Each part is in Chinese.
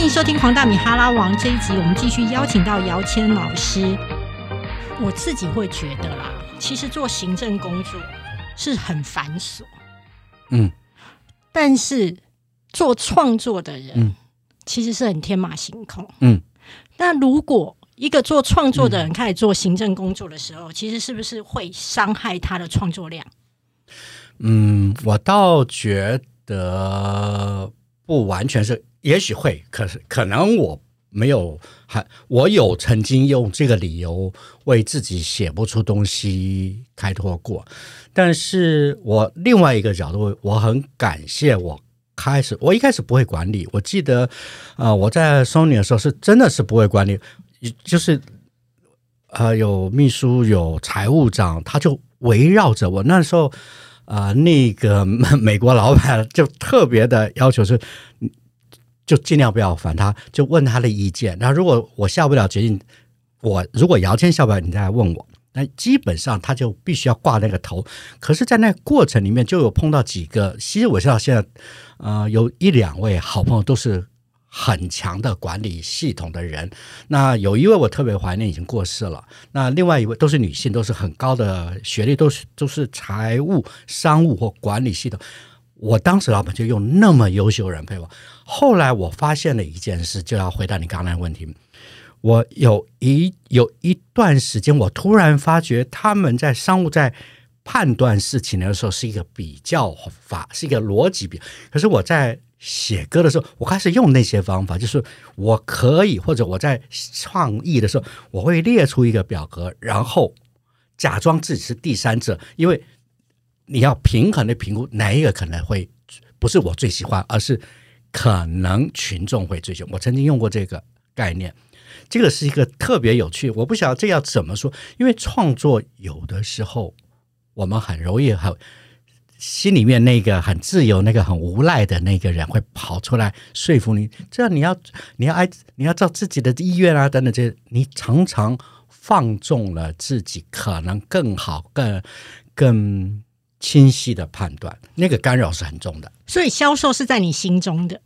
欢迎收听黄大米哈拉王这一集，我们继续邀请到姚谦老师。我自己会觉得啦，其实做行政工作是很繁琐，嗯但是做创作的人，嗯其实是很天马行空。嗯，那如果一个做创作的人开始做行政工作的时候，其实是不是会伤害他的创作量？嗯，我倒觉得不完全是，也许会，可是可能我没有，还我有曾经用这个理由为自己写不出东西开脱过，但是我另外一个角度，我很感谢我。开始，我一开始不会管理。我记得，呃，我在 Sony 的时候是真的是不会管理，就是呃有秘书有财务长，他就围绕着我。那时候，呃，那个 美国老板就特别的要求是，就尽量不要烦他，就问他的意见。那如果我下不了决定，我如果姚谦下不了，你再来问我。那基本上他就必须要挂那个头。可是，在那过程里面，就有碰到几个，其实我知道现在，呃，有一两位好朋友都是很强的管理系统的人。那有一位我特别怀念，已经过世了。那另外一位都是女性，都是很高的学历，都是都是财务、商务或管理系统。我当时老板就用那么优秀的人配我。后来我发现了一件事，就要回答你刚才的问题。我有一有一段时间，我突然发觉他们在商务在判断事情的时候是一个比较法，是一个逻辑比。可是我在写歌的时候，我开始用那些方法，就是我可以或者我在创意的时候，我会列出一个表格，然后假装自己是第三者，因为你要平衡的评估哪一个可能会不是我最喜欢，而是可能群众会追求。我曾经用过这个概念。这个是一个特别有趣，我不晓得这要怎么说，因为创作有的时候我们很容易很心里面那个很自由、那个很无赖的那个人会跑出来说服你，这样你要你要爱你要照自己的意愿啊等等这，你常常放纵了自己可能更好、更更清晰的判断，那个干扰是很重的。所以销售是在你心中的。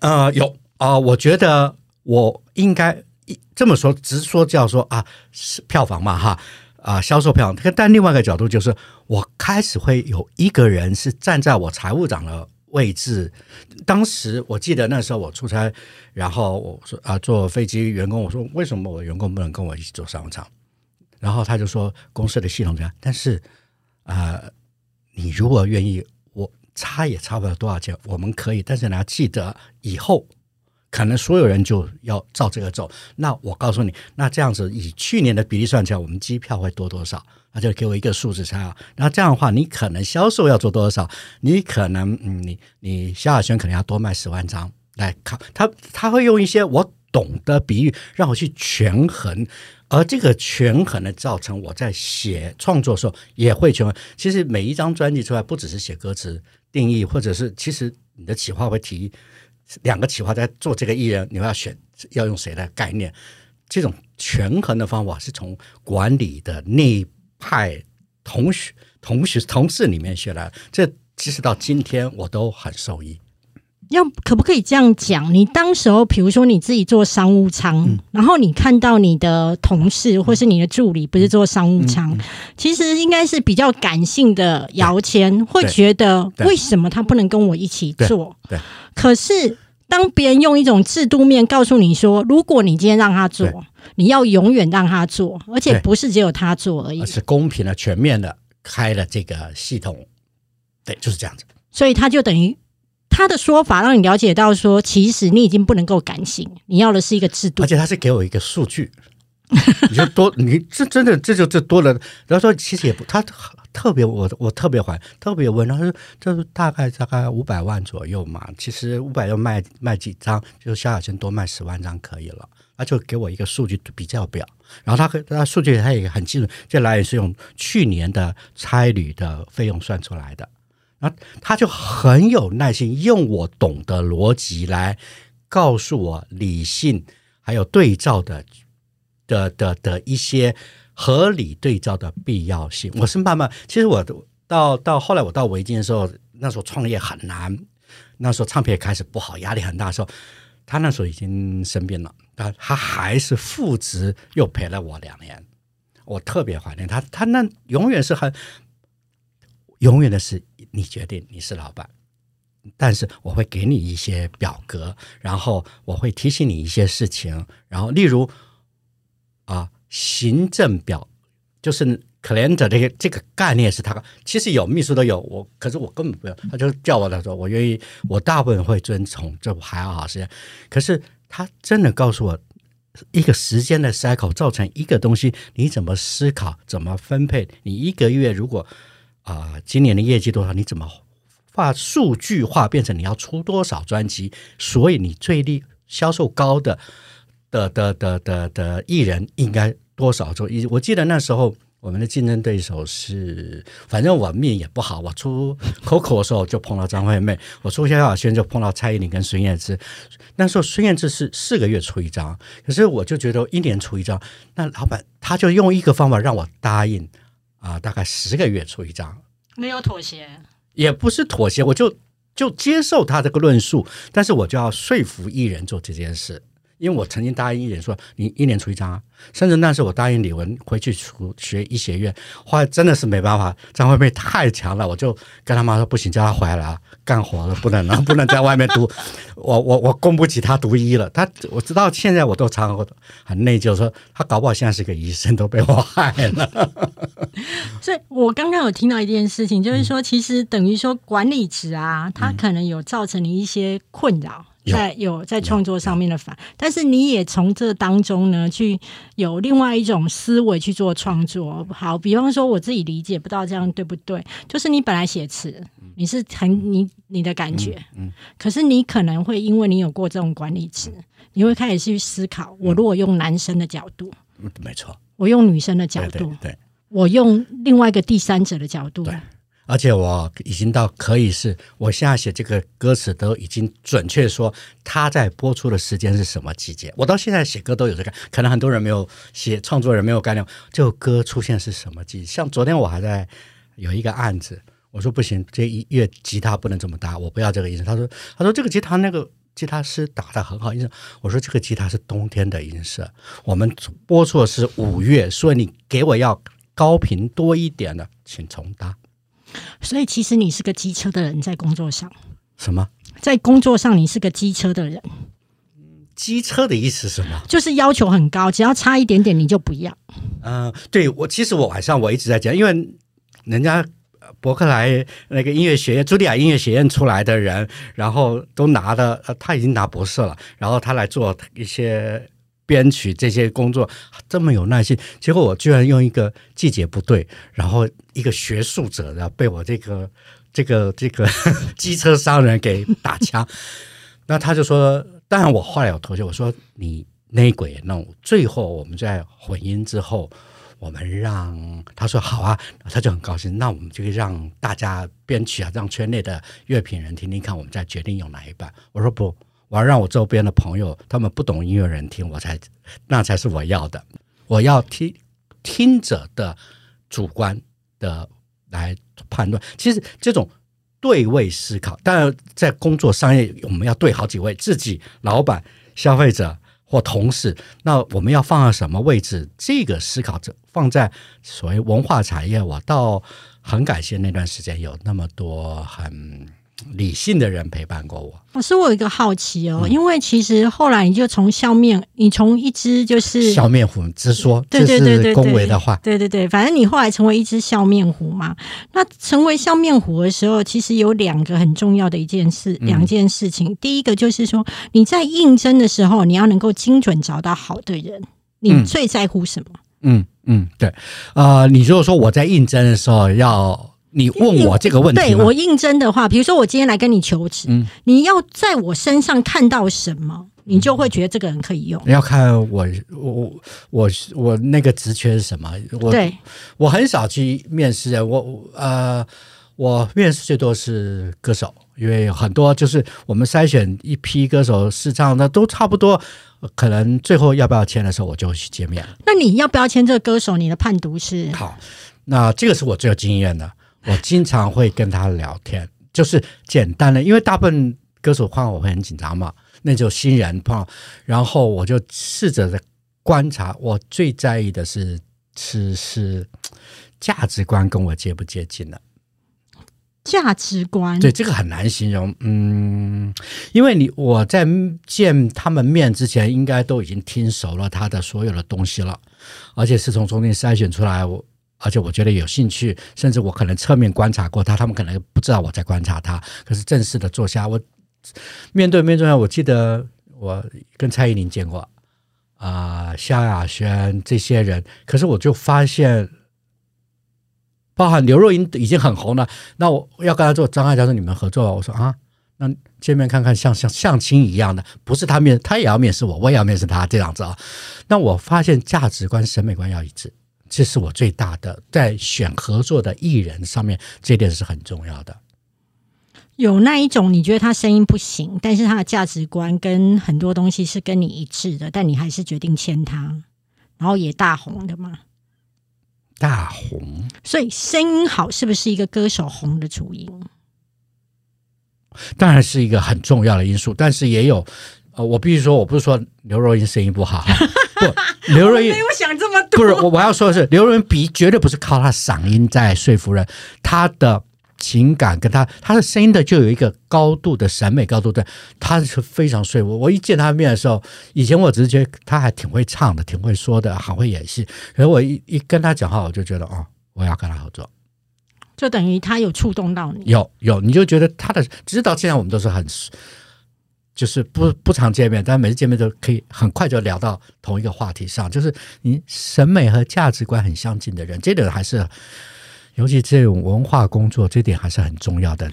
呃，有啊、我觉得。我应该这么说，直说叫说啊，是票房嘛哈啊，销售票房。但另外一个角度就是，我开始会有一个人是站在我财务长的位置。当时我记得那时候我出差，然后我说啊，坐飞机员工，我说为什么我员工不能跟我一起做商务舱？然后他就说公司的系统这样，但是啊、呃，你如果愿意，我差也差不了多少钱，我们可以。但是你要记得以后。可能所有人就要照这个走，那我告诉你，那这样子以去年的比例算起来，我们机票会多多少？那就给我一个数字才好。那这样的话，你可能销售要做多少？你可能，嗯，你你萧亚轩可能要多卖十万张来看，他他会用一些我懂的比喻让我去权衡，而这个权衡呢，造成我在写创作的时候也会权衡。其实每一张专辑出来，不只是写歌词定义，或者是其实你的企划会提。两个企划在做这个艺人，你要选要用谁的概念？这种权衡的方法是从管理的那派同学、同学、同事里面学来。这其实到今天我都很受益。要可不可以这样讲？你当时候，比如说你自己做商务舱，嗯、然后你看到你的同事或是你的助理不是做商务舱，嗯嗯、其实应该是比较感性的摇钱，会觉得为什么他不能跟我一起做？对。对可是当别人用一种制度面告诉你说，如果你今天让他做，你要永远让他做，而且不是只有他做而已，是公平的、全面的开了这个系统。对，就是这样子。所以他就等于。他的说法让你了解到说，其实你已经不能够感性，你要的是一个制度。而且他是给我一个数据，你就多，你这真的这就这多了。然后说其实也不，他特别我我特别怀特别问，他说这是大概大概五百万左右嘛。其实五百要卖卖几张，就是萧亚轩多卖十万张可以了。他就给我一个数据比较表，然后他他数据他也很清楚，这来源是用去年的差旅的费用算出来的。然后他就很有耐心，用我懂的逻辑来告诉我理性还有对照的的的的一些合理对照的必要性。我是慢慢，其实我到到后来我到维京的时候，那时候创业很难，那时候唱片也开始不好，压力很大的时候，他那时候已经生病了，但他还是复职又陪了我两年，我特别怀念他。他那永远是很，永远的是你决定你是老板，但是我会给你一些表格，然后我会提醒你一些事情，然后例如啊，行政表就是 calendar 这个这个概念是他，其实有秘书都有我，可是我根本不用，他就叫我他说，我愿意，我大部分会遵从，这还要好时间。可是他真的告诉我，一个时间的 cycle 造成一个东西，你怎么思考，怎么分配？你一个月如果啊、今年的业绩多少，你怎么把数据化变成你要出多少专辑？所以你最低销售高的的的的的的艺人应该多少周？一我记得那时候我们的竞争对手是，反正我命也不好，我出 Coco 的时候就碰到张惠妹，我出萧亚轩就碰到蔡依林跟孙燕姿。那时候孙燕姿是四个月出一张，可是我就觉得一年出一张，那老板他就用一个方法让我答应啊、大概十个月出一张，没有妥协。也不是妥协，我就就接受他这个论述，但是我就要说服艺人做这件事，因为我曾经答应一点说，你一年出一张啊，甚至那时候我答应李文回去出学医学院，后来真的是没办法，张惠妹太强了，我就跟他妈说不行，叫她回来啊，干活了，不能了，不能在外面读，我我我供不起她读医了，她我知道现在我都常常很内疚，说她搞不好现在是个医生，都被我害了。所以我刚刚有听到一件事情，就是说，其实等于说管理职啊，它可能有造成你一些困扰。有。在有在创作上面的反，但是你也从这当中呢，去有另外一种思维去做创作。好，比方说我自己理解，不知道这样对不对？就是你本来写词，你是很你你的感觉，嗯可是你可能会因为你有过这种管理词，你会开始去思考，我如果用男生的角度，嗯没错，我用女生的角对度对，对。我用另外一个第三者的角度，对而且我已经到可以是，我现在写这个歌词都已经准确说它在播出的时间是什么季节。我到现在写歌都有这个，可能很多人没有写，创作人没有概念，这首歌出现是什么季。像昨天我还在有一个案子，我说不行，这一乐吉他不能这么搭，我不要这个音色。他说他说这个吉他那个。吉他师打的很好音色，我说这个吉他是冬天的音色，我们播出的是五月，所以你给我要高频多一点的，请重搭。所以其实你是个机车的人，在工作上，什么？在工作上你是个机车的人，机车的意思是什么？就是要求很高，只要差一点点你就不要。嗯、对我其实我晚上我一直在讲，因为人家呃伯克莱那个音乐学院、茱莉亚音乐学院出来的人，然后都拿了，呃，他已经拿博士了，然后他来做一些编曲这些工作，这么有耐心，结果我居然用一个季节不对，然后一个学术者，然后被我这个这个这个 机车商人给打枪。那他就说，当然我后来有妥协，我说你内鬼弄，最后我们在混音之后，我们让他说好啊，他就很高兴，那我们就让大家编曲啊，让圈内的乐评人听听看，我们再决定用哪一版。我说不，我要让我周边的朋友，他们不懂音乐人听，我才那才是我要的，我要听听者的主观的来判断。其实这种对位思考，当然在工作商业，我们要对好几位，自己、老板、消费者或同事。那我们要放在什么位置？这个思考者放在所谓文化产业，我倒很感谢那段时间有那么多很理性的人陪伴过我。老师，我有一个好奇哦，因为其实后来你就从笑面，你从一只就是笑面虎之说，对对对恭维的话。对对对，反正你后来成为一只笑面虎嘛。那成为笑面虎的时候，其实有两个很重要的一件事，嗯两件事情。第一个就是说，你在应征的时候，你要能够精准找到好的人。你嗯最在乎什么？嗯嗯，对，呃，你如果说我在应征的时候要你问我这个问题对我应征的话，比如说我今天来跟你求职，嗯你要在我身上看到什么，你就会觉得这个人可以用。要看我我我我那个职缺是什么？我对，我很少去面试的，我呃，我面试最多是歌手，因为很多就是我们筛选一批歌手试唱那都差不多，呃可能最后要不要签的时候我就去见面了。那你要不要签这个歌手？你的判读是好，那这个是我最有经验的，我经常会跟他聊天，就是简单的，因为大部分歌手看我会很紧张嘛，那就新人碰，然后我就试着的观察，我最在意的是是是价值观跟我接不接近了。价值观对这个很难形容，嗯，因为你我在见他们面之前，应该都已经听熟了他的所有的东西了，而且是从中间筛选出来，我而且我觉得有兴趣，甚至我可能侧面观察过他，他们可能不知道我在观察他，可是正式的坐下，我面对面坐下，我记得我跟蔡依林见过啊，萧亚轩这些人，可是我就发现。包含刘若英已经很红了，那我要跟他做张爱嘉说你们合作吧，我说啊，那见面看看像像相亲一样的，不是他面他也要面试我，我也要面试他这样子啊。那我发现价值观、审美观要一致，这是我最大的在选合作的艺人上面，这点是很重要的。有那一种你觉得他声音不行，但是他的价值观跟很多东西是跟你一致的，但你还是决定签他，然后也大红的嘛？大红，所以声音好是不是一个歌手红的主因？当然是一个很重要的因素，但是也有，呃，我必须说，我不是说刘若英声音不好，不，刘若英没有想这么多，不是我我要说的是，刘若英比绝对不是靠她嗓音在说服人，她的。情感跟他，他的声音的就有一个高度的审美高度的，他是非常睡我。我一见他面的时候，以前我只是觉得他还挺会唱的，挺会说的，很会演戏。可是我一一跟他讲话，我就觉得哦，我要跟他合作，就等于他有触动到你。有有，你就觉得他的，直到现在我们都是很，就是不不常见面，但每次见面都可以很快就聊到同一个话题上，就是你审美和价值观很相近的人，这个还是。尤其这种文化工作，这点还是很重要的。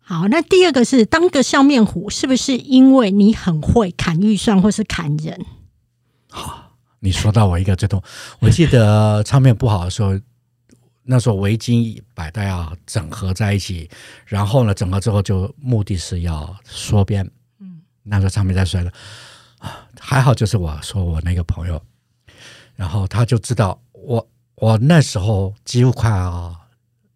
好，那第二个是当个笑面虎，是不是因为你很会砍预算或是砍人？好，你说到我一个最痛，我记得唱片不好的时候，那时候围巾百代要整合在一起，然后呢，整合之后就目的是要缩编。嗯，那时候唱片在衰了啊，还好就是我说我那个朋友，然后他就知道我。我那时候几乎快要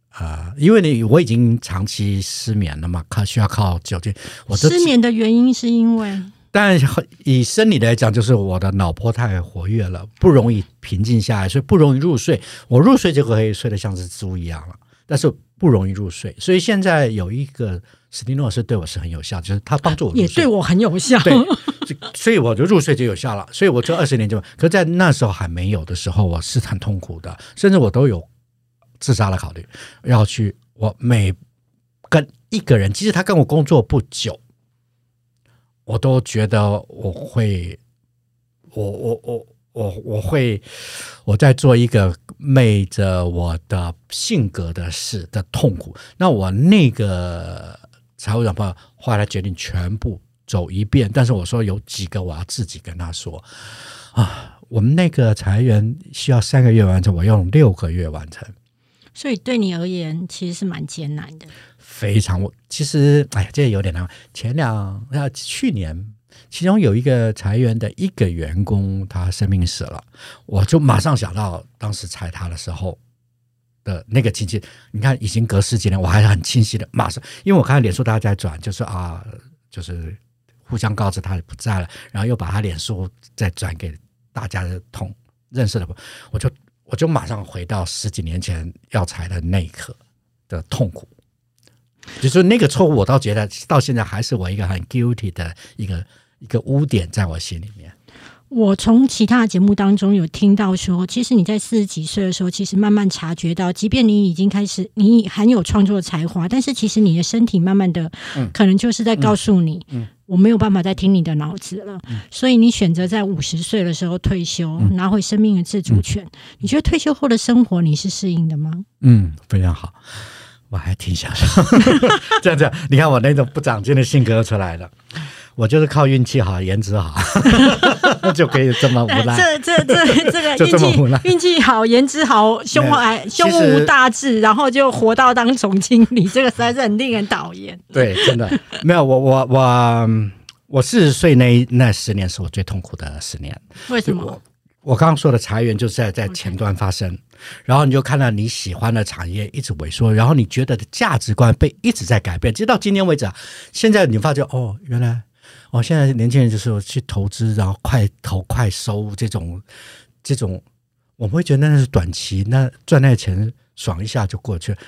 啊，因为你我已经长期失眠了嘛，靠需要靠酒精。我失眠的原因是因为，但以生理来讲，就是我的脑波太活跃了，不容易平静下来，所以不容易入睡。我入睡就可以睡得像只猪一样了，但是不容易入睡。所以现在有一个史蒂诺是对我是很有效，就是他帮助我也对我很有效。对所以我就入睡就有效了，所以我这二十年就，可在那时候还没有的时候，我是很痛苦的，甚至我都有自杀的考虑，要去我每跟一个人，即使他跟我工作不久，我都觉得我会，我我我我我会我在做一个昧着我的性格的事的痛苦，那我那个财务长朋友后来决定全部。走一遍，但是我说有几个我要自己跟他说啊，我们那个裁员需要三个月完成，我用六个月完成，所以对你而言其实是蛮艰难的。非常，我其实哎呀，这有点难。前两那去年，其中有一个裁员的一个员工，他生病死了，我就马上想到当时裁他的时候的那个情景。你看，已经隔十几年，我还是很清晰的，马上，因为我看到脸书大家在转，就是啊，就是。互相告知他不在了，然后又把他脸书再转给大家的同认识的，我就我就马上回到十几年前要裁的那一刻的痛苦，就是那个错误，我倒觉得到现在还是我一个很 guilty 的一个一个污点在我心里面。我从其他的节目当中有听到说，其实你在四十几岁的时候，其实慢慢察觉到，即便你已经开始，你很有创作才华，但是其实你的身体慢慢的，可能就是在告诉你，我没有办法再听你的脑子了。所以你选择在五十岁的时候退休，拿回生命的自主权。你觉得退休后的生活你是适应的吗？嗯，非常好，我还挺享受。这样这样，你看我那种不长进的性格出来了。我就是靠运气好，颜值好，就可以这么无赖。这这这这个 运气运气好，颜值好，胸怀胸无大志，然后就活到当总经理，这个实在是很令人讨厌。对，真的没有我我我我四十岁那那十年是我最痛苦的十年。为什么？我刚刚说的裁员就是在在前端发生，然后你就看到你喜欢的产业一直萎缩，然后你觉得的价值观被一直在改变，直到今天为止啊。现在你发觉哦，原来。哦，现在年轻人就是去投资，然后快投快收这种这种，我们会觉得那是短期，那赚那钱爽一下就过去了，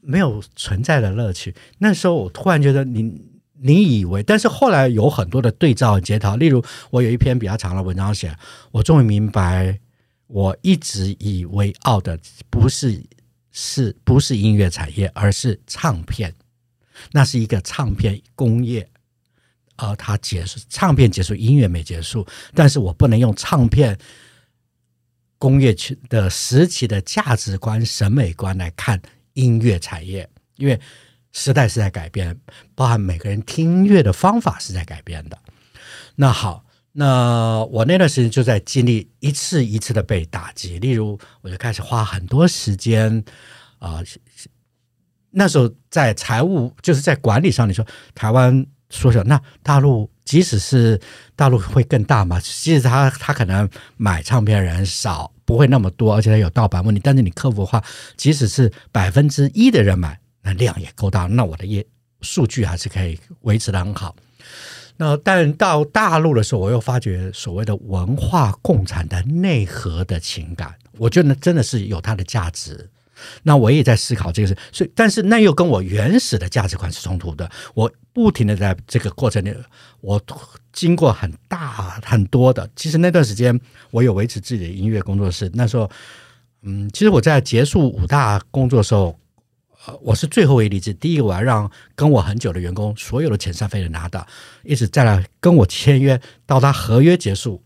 没有存在的乐趣。那时候我突然觉得你。你以为，但是后来有很多的对照检讨。例如，我有一篇比较长的文章写，我终于明白，我一直以为傲的不是是不是音乐产业，而是唱片。那是一个唱片工业，而它结束，唱片结束，音乐没结束。但是我不能用唱片工业区的时期的价值观、审美观来看音乐产业，因为。时代是在改变，包含每个人听音乐的方法是在改变的。那好，那我那段时间就在经历一次一次的被打击。例如，我就开始花很多时间啊，那时候在财务就是在管理上，你说台湾缩小，那大陆即使是大陆会更大嘛？即使他他可能买唱片人少，不会那么多，而且他有盗版问题。但是你克服的话，即使是百分之一的人买。那量也够大，那我的业数据还是可以维持的很好。那但到大陆的时候，我又发觉所谓的文化共产的内核的情感，我觉得真的是有它的价值。那我也在思考这个事，所以但是那又跟我原始的价值观是冲突的。我不停的在这个过程里，我经过很大很多的，其实那段时间我有维持自己的音乐工作室。那时候，嗯，其实我在结束五大工作的时候。呃，我是最后一例子。第一个，我要让跟我很久的员工所有的遣散费都拿到，一直再来跟我签约，到他合约结束，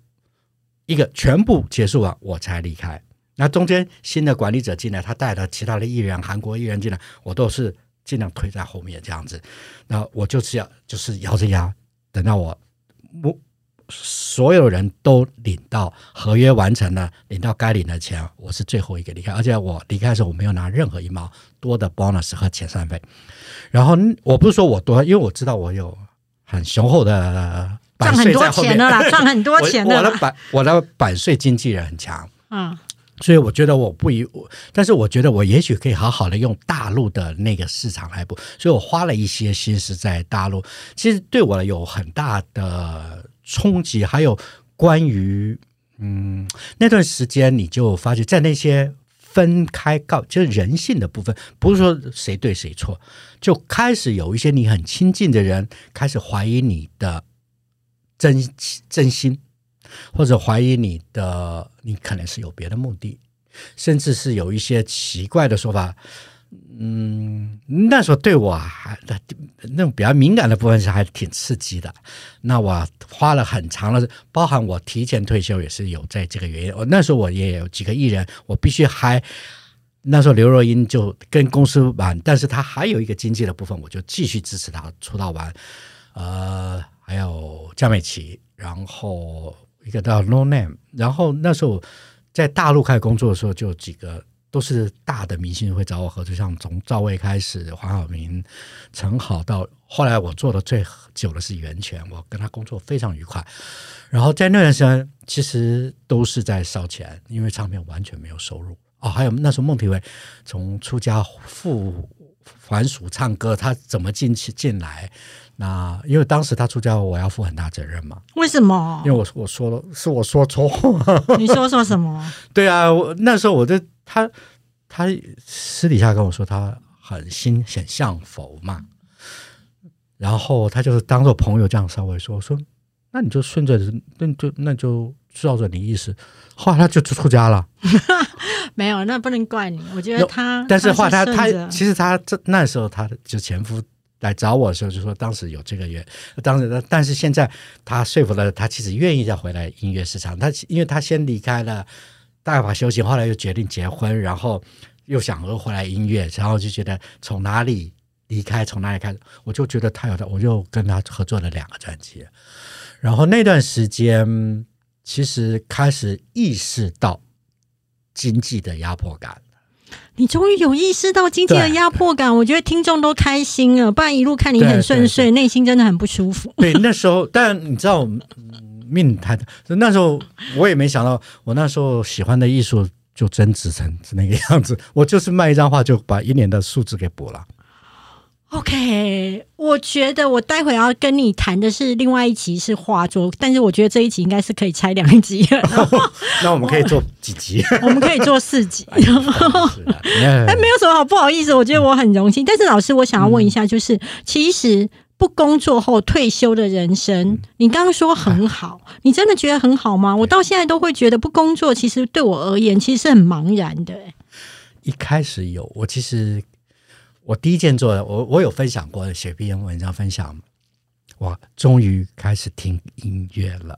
一个全部结束完，我才离开。那中间新的管理者进来，他带了其他的艺人、韩国艺人进来，我都是尽量推在后面这样子。那我就是要就是咬着牙等到我我。所有人都领到合约完成了，领到该领的钱，我是最后一个离开，而且我离开的时候我没有拿任何一毛多的 bonus 和遣散费。然后我不是说我多，因为我知道我有很雄厚的赚很多钱的啦，赚很多钱的。我的版我的版税经纪人很强，嗯，所以我觉得我不以，但是我觉得我也许可以好好的用大陆的那个市场来补，所以我花了一些心思在大陆，其实对我有很大的。冲击还有关于嗯那段时间，你就发觉在那些分开告就是人性的部分，不是说谁对谁错，就开始有一些你很亲近的人开始怀疑你的真真心，或者怀疑你的你可能是有别的目的，甚至是有一些奇怪的说法。嗯，那时候对我还那种比较敏感的部分是还挺刺激的。那我花了很长的，包含我提前退休也是有在这个原因。我那时候我也有几个艺人，我必须还那时候刘若英就跟公司玩，但是他还有一个经济的部分，我就继续支持他出道完。呃，还有江美琪，然后一个叫 No Name，然后那时候在大陆开始工作的时候，就几个。都是大的明星会找我合作，像从赵薇开始，黄晓明、陈好，到后来我做的最久的是袁泉，我跟他工作非常愉快。然后在那段时间，其实都是在烧钱，因为唱片完全没有收入哦。还有那时候孟庭苇从出家赴还俗唱歌，他怎么进去进来？那因为当时他出家，我要负很大责任嘛。为什么？因为我我说了，是我说错。你说说什么？对啊，我那时候我就。他他私底下跟我说，他很心很像佛嘛，然后他就是当做朋友这样稍微说说，那你就顺着，那就那就照着你意思。后来他就出家了，没有，那不能怪你。我觉得他，但是后来他他其实他这那时候他的就前夫来找我的时候就说，当时有这个月，当时但是现在他说服了他，其实愿意再回来音乐市场。他因为他先离开了。大把休息，后来又决定结婚，然后又想又回来音乐，然后就觉得从哪里离开，从哪里开始，我就觉得他有的，我就跟他合作了两个专辑。然后那段时间，其实开始意识到经济的压迫感。你终于有意识到经济的压迫感，我觉得听众都开心了，不然一路看你很顺遂，内心真的很不舒服。对，那时候，但你知道。命太大，那时候我也没想到，我那时候喜欢的艺术就增值成那个样子。我就是卖一张画，就把一年的数字给补了。OK，我觉得我待会要跟你谈的是另外一集是画作，但是我觉得这一集应该是可以拆两集，那我们可以做几集？我们可以做四集。哎，没有什么好不好意思，我觉得我很荣幸。但是老师，我想要问一下，就是其实不工作后退休的人生，你刚刚说很好，你真的觉得很好吗？我到现在都会觉得不工作，其实对我而言其实是很茫然的。一开始有，我其实我第一件做的，我我有分享过写篇文章分享，我终于开始听音乐了。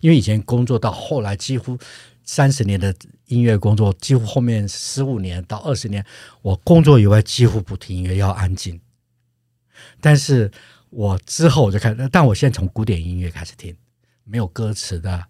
因为以前工作到后来，几乎三十年的音乐工作，几乎后面十五年到二十年，我工作以外几乎不听音乐，要安静。但是我之后我就开始，但我现在从古典音乐开始听，没有歌词的。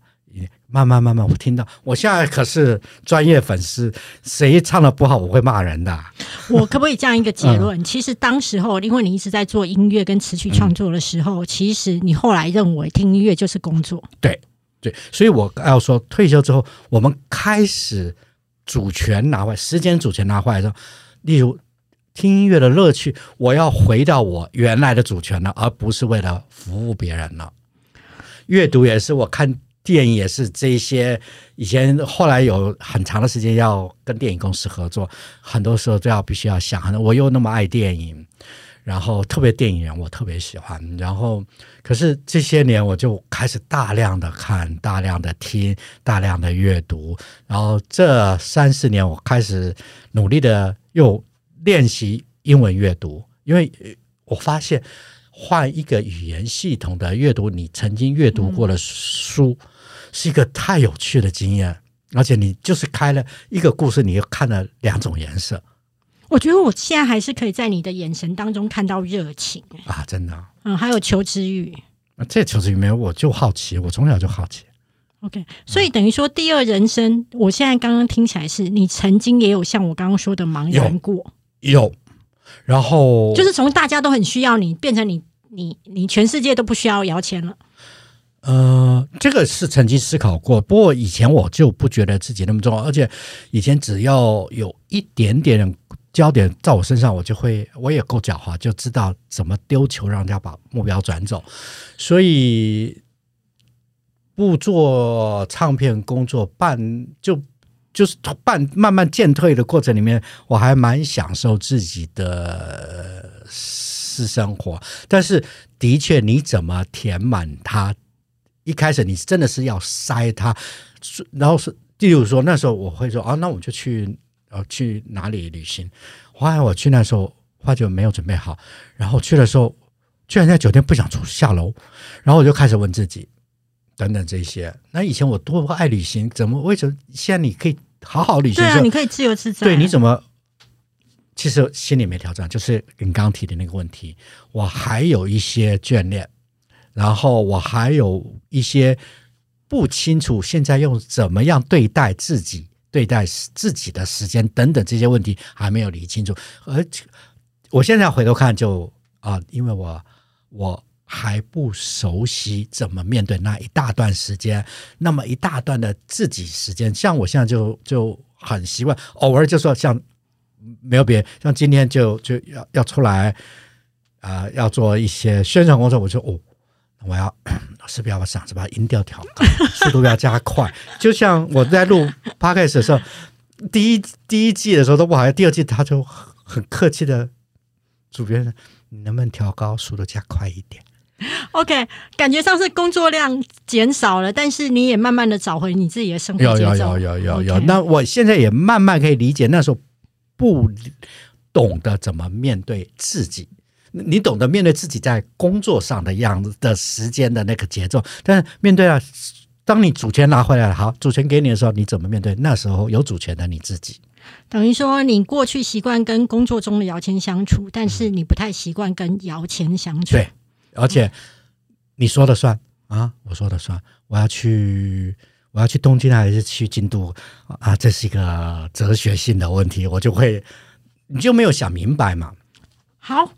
慢慢慢慢，我听到，我现在可是专业粉丝，谁唱的不好，我会骂人的。我可不可以这样一个结论？其实当时候，因为你一直在做音乐跟词曲创作的时候，其实你后来认为听音乐就是工作。对对，所以我要说，退休之后，我们开始主权拿回来，时间主权拿回来的时候，例如听音乐的乐趣，我要回到我原来的主权了，而不是为了服务别人了。阅读也是，我看。电影也是这些，以前后来有很长的时间要跟电影公司合作，很多时候都要必须要想，我又那么爱电影，然后特别电影人我特别喜欢，然后可是这些年我就开始大量的看，大量的听，大量的阅读，然后这三四年我开始努力的又练习英文阅读，因为我发现换一个语言系统的阅读，你曾经阅读过的书。是一个太有趣的经验，而且你就是开了一个故事，你又看了两种颜色。我觉得我现在还是可以在你的眼神当中看到热情啊，真的。嗯，还有求知欲。啊，这求知欲没有，我就好奇，我从小就好奇。OK，所以等于说第二人生，我现在刚刚听起来是你曾经也有像我刚刚说的茫然过，有。然后就是从大家都很需要你，变成你，你，你全世界都不需要摇钱了。呃，这个是曾经思考过，不过以前我就不觉得自己那么重要，而且以前只要有一点点焦点在我身上，我就会我也够狡猾，就知道怎么丢球让人家把目标转走，所以不做唱片工作半就就是半慢慢渐退的过程里面，我还蛮享受自己的私生活，但是的确你怎么填满它？一开始你真的是要塞它，然后是，例如说那时候我会说啊，那我就去呃去哪里旅行。后来我去那时候，发觉没有准备好，然后去的时候，居然在酒店不想出下楼，然后我就开始问自己，等等这些。那以前我多爱旅行，怎么为什么现在你可以好好旅行？对啊，你可以自由自在。对，你怎么？其实心里没挑战，就是你刚刚提的那个问题，我还有一些眷恋。然后我还有一些不清楚，现在用怎么样对待自己、对待自己的时间等等这些问题还没有理清楚。而且我现在回头看，就啊，因为我我还不熟悉怎么面对那一大段时间，那么一大段的自己时间。像我现在就就很习惯，偶尔就说像没有别，像今天就就要要出来啊，要做一些宣传工作，我就哦。我要 是不是要把嗓子把音调调高，速度要加快。就像我在录 podcast 的时候，第一第一季的时候都不好，第二季他就很客气的，主编，你能不能调高速度加快一点？OK，感觉上是工作量减少了，但是你也慢慢的找回你自己的生活节奏。有有有有有有。那我现在也慢慢可以理解那时候不懂得怎么面对自己。你懂得面对自己在工作上的样子的时间的那个节奏，但是面对了，当你主权拿回来了，好，主权给你的时候，你怎么面对？那时候有主权的你自己，等于说你过去习惯跟工作中的摇钱相处，但是你不太习惯跟摇钱相处。对，而且你说了算啊，我说了算，我要去，我要去东京还是去京都啊？这是一个哲学性的问题，我就会，你就没有想明白嘛？好。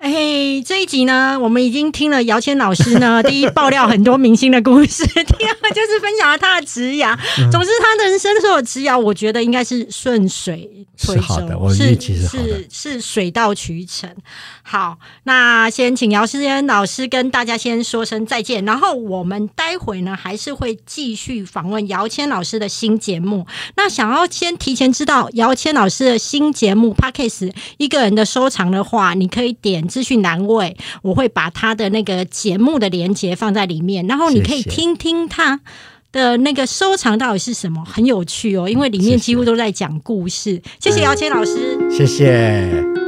哎，这一集呢，我们已经听了姚谦老师呢，第一爆料很多明星的故事，第二就是分享了他的职涯。总之，他的人生所有职涯，我觉得应该是顺水推舟，是是是水到渠成。好，那先请姚思嫣老师跟大家先说声再见，然后我们待会呢还是会继续访问姚谦老师的新节目。那想要先提前知道姚谦老师的新节目《p a c k a s e 一个人的收藏的话，你可以点。资讯栏位，我会把他的那个节目的连接放在里面，然后你可以听听他的那个收藏到底是什么，很有趣哦，因为里面几乎都在讲故事。谢谢姚谦老师，谢谢。